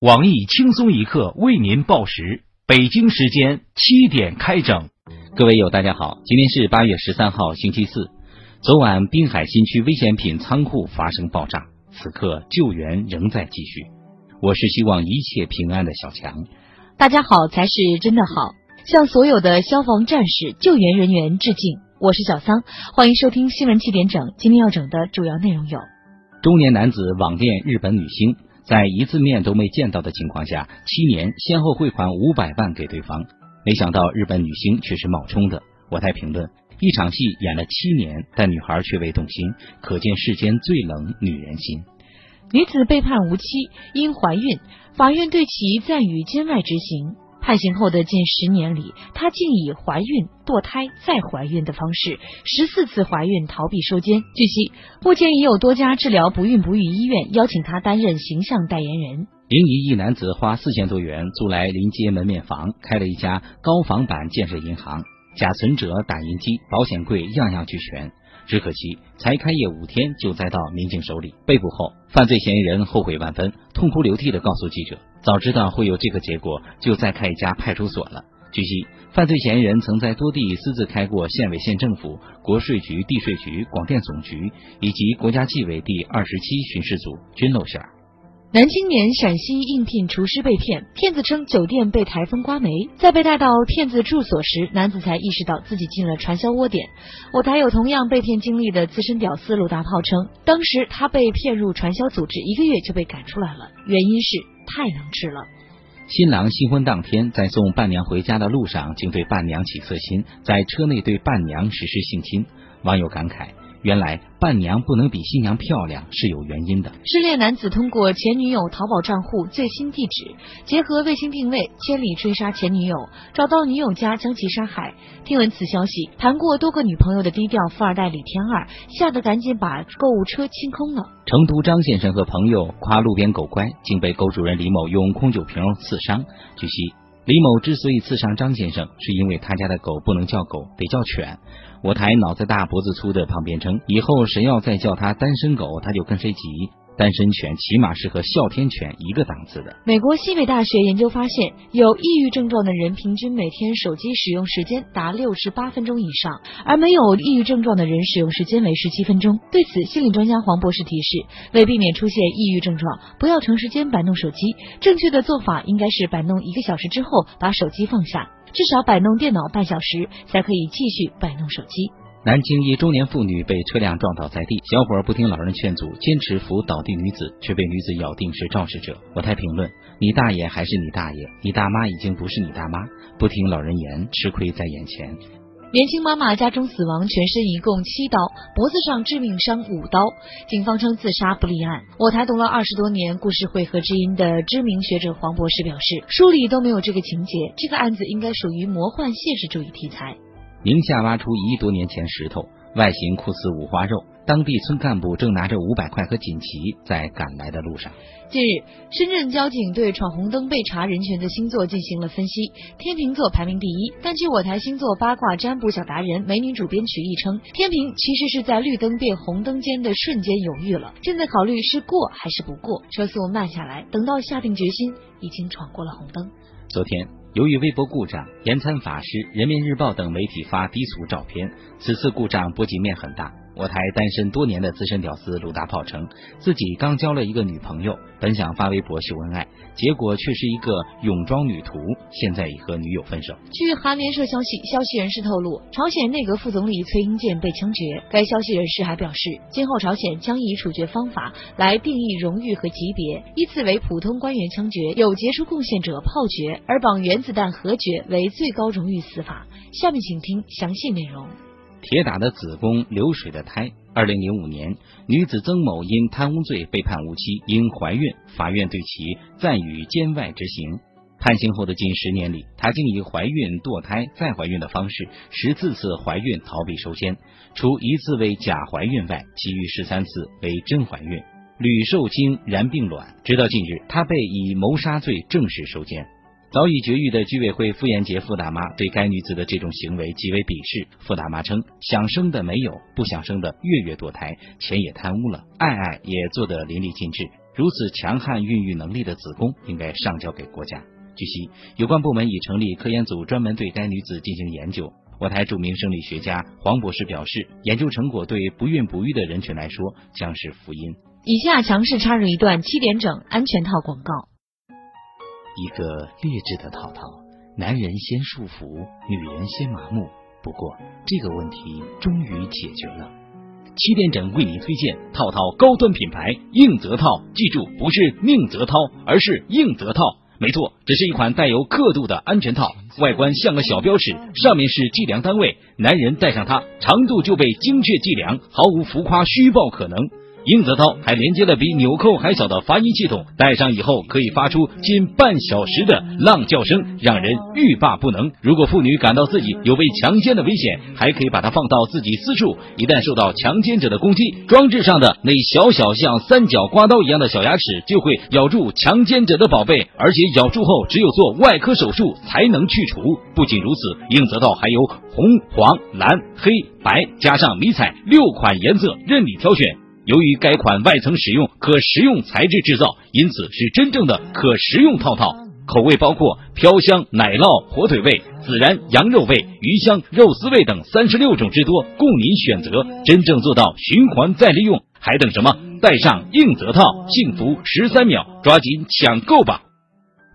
网易轻松一刻为您报时，北京时间七点开整。各位友，大家好，今天是八月十三号，星期四。昨晚滨海新区危险品仓库发生爆炸，此刻救援仍在继续。我是希望一切平安的小强。大家好才是真的好，向所有的消防战士、救援人员致敬。我是小桑，欢迎收听新闻七点整。今天要整的主要内容有：中年男子网恋日本女星，在一次面都没见到的情况下，七年先后汇款五百万给对方，没想到日本女星却是冒充的。我在评论：一场戏演了七年，但女孩却未动心，可见世间最冷女人心。女子被判无期，因怀孕，法院对其暂予监外执行。判刑后的近十年里，她竟以怀孕、堕胎再怀孕的方式，十四次怀孕逃避收监。据悉，目前已有多家治疗不孕不育医院邀请她担任形象代言人。临沂一男子花四千多元租来临街门面房，开了一家高仿版建设银行，假存折、打印机、保险柜样样俱全。只可惜，才开业五天就栽到民警手里。被捕后，犯罪嫌疑人后悔万分，痛哭流涕地告诉记者：“早知道会有这个结果，就再开一家派出所了。”据悉，犯罪嫌疑人曾在多地私自开过县委县政府、国税局、地税局、广电总局以及国家纪委第二十七巡视组，均露馅儿。男青年陕西应聘厨师被骗，骗子称酒店被台风刮没，在被带到骗子住所时，男子才意识到自己进了传销窝点。我台有同样被骗经历的资深屌丝鲁大炮称，当时他被骗入传销组织，一个月就被赶出来了，原因是太能吃了。新郎新婚当天，在送伴娘回家的路上，竟对伴娘起色心，在车内对伴娘实施性侵。网友感慨。原来伴娘不能比新娘漂亮是有原因的。失恋男子通过前女友淘宝账户最新地址，结合卫星定位，千里追杀前女友，找到女友家将其杀害。听闻此消息，谈过多个女朋友的低调富二代李天二吓得赶紧把购物车清空了。成都张先生和朋友夸路边狗乖，竟被狗主人李某用空酒瓶刺伤。据悉，李某之所以刺伤张先生，是因为他家的狗不能叫狗，得叫犬。我抬脑子大脖子粗的旁边称，以后谁要再叫他单身狗，他就跟谁急。单身犬起码是和哮天犬一个档次的。美国西北大学研究发现，有抑郁症状的人平均每天手机使用时间达六十八分钟以上，而没有抑郁症状的人使用时间为十七分钟。对此，心理专家黄博士提示，为避免出现抑郁症状，不要长时间摆弄手机，正确的做法应该是摆弄一个小时之后把手机放下。至少摆弄电脑半小时，才可以继续摆弄手机。南京一中年妇女被车辆撞倒在地，小伙不听老人劝阻，坚持扶倒地女子，却被女子咬定是肇事者。我台评论：你大爷还是你大爷？你大妈已经不是你大妈，不听老人言，吃亏在眼前。年轻妈妈家中死亡，全身一共七刀，脖子上致命伤五刀。警方称自杀不立案。我台读了二十多年故事会和知音的知名学者黄博士表示，书里都没有这个情节，这个案子应该属于魔幻现实主义题材。宁夏挖出一亿多年前石头。外形酷似五花肉，当地村干部正拿着五百块和锦旗在赶来的路上。近日，深圳交警对闯红灯被查人群的星座进行了分析，天秤座排名第一。但据我台星座八卦占卜小达人美女主编曲艺称，天平其实是在绿灯变红灯间的瞬间犹豫了，正在考虑是过还是不过，车速慢下来，等到下定决心，已经闯过了红灯。昨天。由于微博故障，延参法师、人民日报等媒体发低俗照片，此次故障波及面很大。我台单身多年的资深屌丝鲁大炮称，自己刚交了一个女朋友，本想发微博秀恩爱，结果却是一个泳装女徒，现在已和女友分手。据韩联社消息，消息人士透露，朝鲜内阁副总理崔英健被枪决。该消息人士还表示，今后朝鲜将以处决方法来定义荣誉和级别，依次为普通官员枪决、有杰出贡献者炮决，而绑原子弹核决为最高荣誉死法。下面请听详细内容。铁打的子宫，流水的胎。二零零五年，女子曾某因贪污罪被判无期，因怀孕，法院对其暂予监外执行。判刑后的近十年里，她竟以怀孕、堕胎、再怀孕的方式，十四次怀孕逃避收监，除一次为假怀孕外，其余十三次为真怀孕，屡受精然并卵。直到近日，她被以谋杀罪正式收监。早已绝育的居委会傅延杰傅大妈对该女子的这种行为极为鄙视。傅大妈称，想生的没有，不想生的月月堕胎，钱也贪污了，爱爱也做得淋漓尽致。如此强悍孕育能力的子宫应该上交给国家。据悉，有关部门已成立科研组，专门对该女子进行研究。我台著名生理学家黄博士表示，研究成果对不孕不育的人群来说将是福音。以下强势插入一段七点整安全套广告。一个劣质的套套，男人先束缚，女人先麻木。不过这个问题终于解决了。七点整为您推荐套套高端品牌应泽套，记住不是宁泽涛，而是应泽套。没错，这是一款带有刻度的安全套，外观像个小标尺，上面是计量单位，男人戴上它，长度就被精确计量，毫无浮夸虚报可能。英泽涛还连接了比纽扣还小的发音系统，戴上以后可以发出近半小时的浪叫声，让人欲罢不能。如果妇女感到自己有被强奸的危险，还可以把它放到自己私处，一旦受到强奸者的攻击，装置上的那小小像三角刮刀一样的小牙齿就会咬住强奸者的宝贝，而且咬住后只有做外科手术才能去除。不仅如此，英泽涛还有红、黄、蓝、黑、白，加上迷彩六款颜色任你挑选。由于该款外层使用可食用材质制造，因此是真正的可食用套套。口味包括飘香、奶酪、火腿味、孜然、羊肉味、鱼香、肉丝味等三十六种之多，供您选择。真正做到循环再利用，还等什么？带上硬泽套，幸福十三秒，抓紧抢购吧！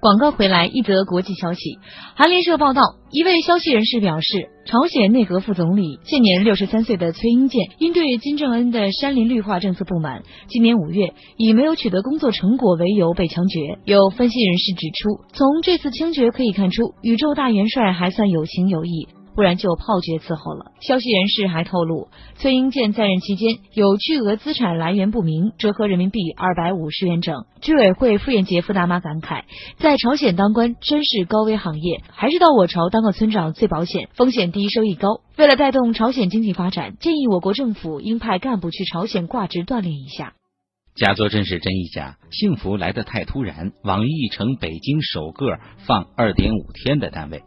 广告回来，一则国际消息。韩联社报道，一位消息人士表示，朝鲜内阁副总理、现年六十三岁的崔英健，因对金正恩的山林绿化政策不满，今年五月以没有取得工作成果为由被枪决。有分析人士指出，从这次枪决可以看出，宇宙大元帅还算有情有义。不然就炮决伺候了。消息人士还透露，崔英健在任期间有巨额资产来源不明，折合人民币二百五十元整。居委会傅艳杰傅大妈感慨，在朝鲜当官真是高危行业，还是到我朝当个村长最保险，风险低，收益高。为了带动朝鲜经济发展，建议我国政府应派干部去朝鲜挂职锻炼一下。假作真是真亦假，幸福来得太突然。网易成北京首个放二点五天的单位。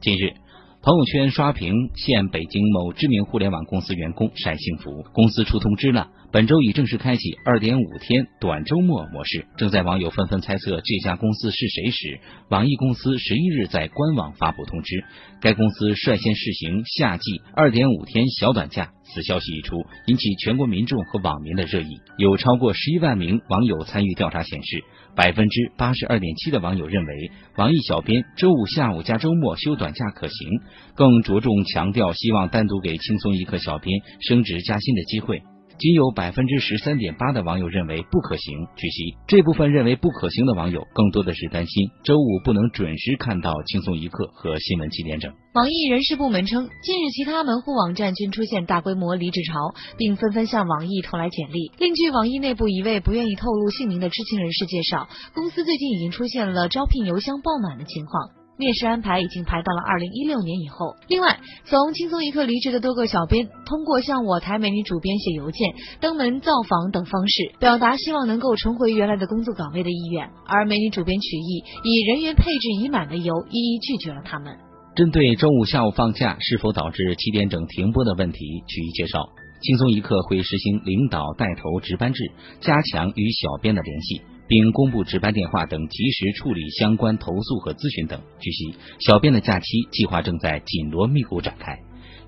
近日。朋友圈刷屏，现北京某知名互联网公司员工晒幸福。公司出通知了，本周已正式开启二点五天短周末模式。正在网友纷纷猜测这家公司是谁时，网易公司十一日在官网发布通知，该公司率先试行夏季二点五天小短假。此消息一出，引起全国民众和网民的热议。有超过十一万名网友参与调查，显示百分之八十二点七的网友认为网易小编周五下午加周末休短假可行，更着重强调希望单独给轻松一刻小编升职加薪的机会。仅有百分之十三点八的网友认为不可行。据悉，这部分认为不可行的网友，更多的是担心周五不能准时看到轻松一刻和新闻七点整。网易人事部门称，近日其他门户网站均出现大规模离职潮，并纷纷向网易投来简历。另据网易内部一位不愿意透露姓名的知情人士介绍，公司最近已经出现了招聘邮箱爆满的情况。面试安排已经排到了二零一六年以后。另外，从轻松一刻离职的多个小编，通过向我台美女主编写邮件、登门造访等方式，表达希望能够重回原来的工作岗位的意愿。而美女主编曲艺以人员配置已满为由，一一拒绝了他们。针对周五下午放假是否导致七点整停播的问题，曲艺介绍，轻松一刻会实行领导带头值班制，加强与小编的联系。并公布值班电话等，及时处理相关投诉和咨询等。据悉，小编的假期计划正在紧锣密鼓展开。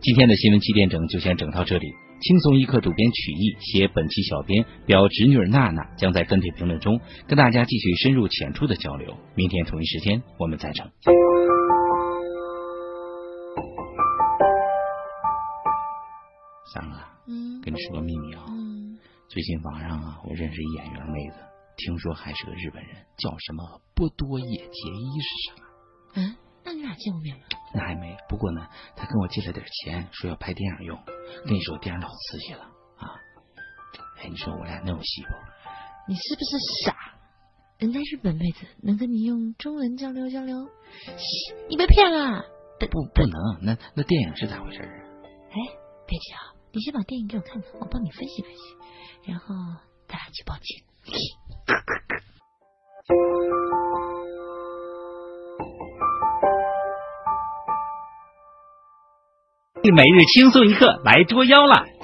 今天的新闻七点整就先整到这里。轻松一刻主编曲艺携本期小编表侄女娜娜将在跟帖评论中跟大家继续深入浅出的交流。明天同一时间我们再整。三哥，嗯，跟你说个秘密啊，嗯，最近网上啊，我认识一演员妹子。听说还是个日本人，叫什么波多野结衣是什么？嗯，那你俩见过面吗？那还没。不过呢，他跟我借了点钱，说要拍电影用。跟你说，电影老刺激了啊！哎，你说我俩能有戏不？你是不是傻？人家日本妹子能跟你用中文交流交流？你被骗了！不不能，那那电影是咋回事啊？哎，别急啊，你先把电影给我看看，我帮你分析分析，然后咱俩去报警。每日轻松一刻来捉妖了。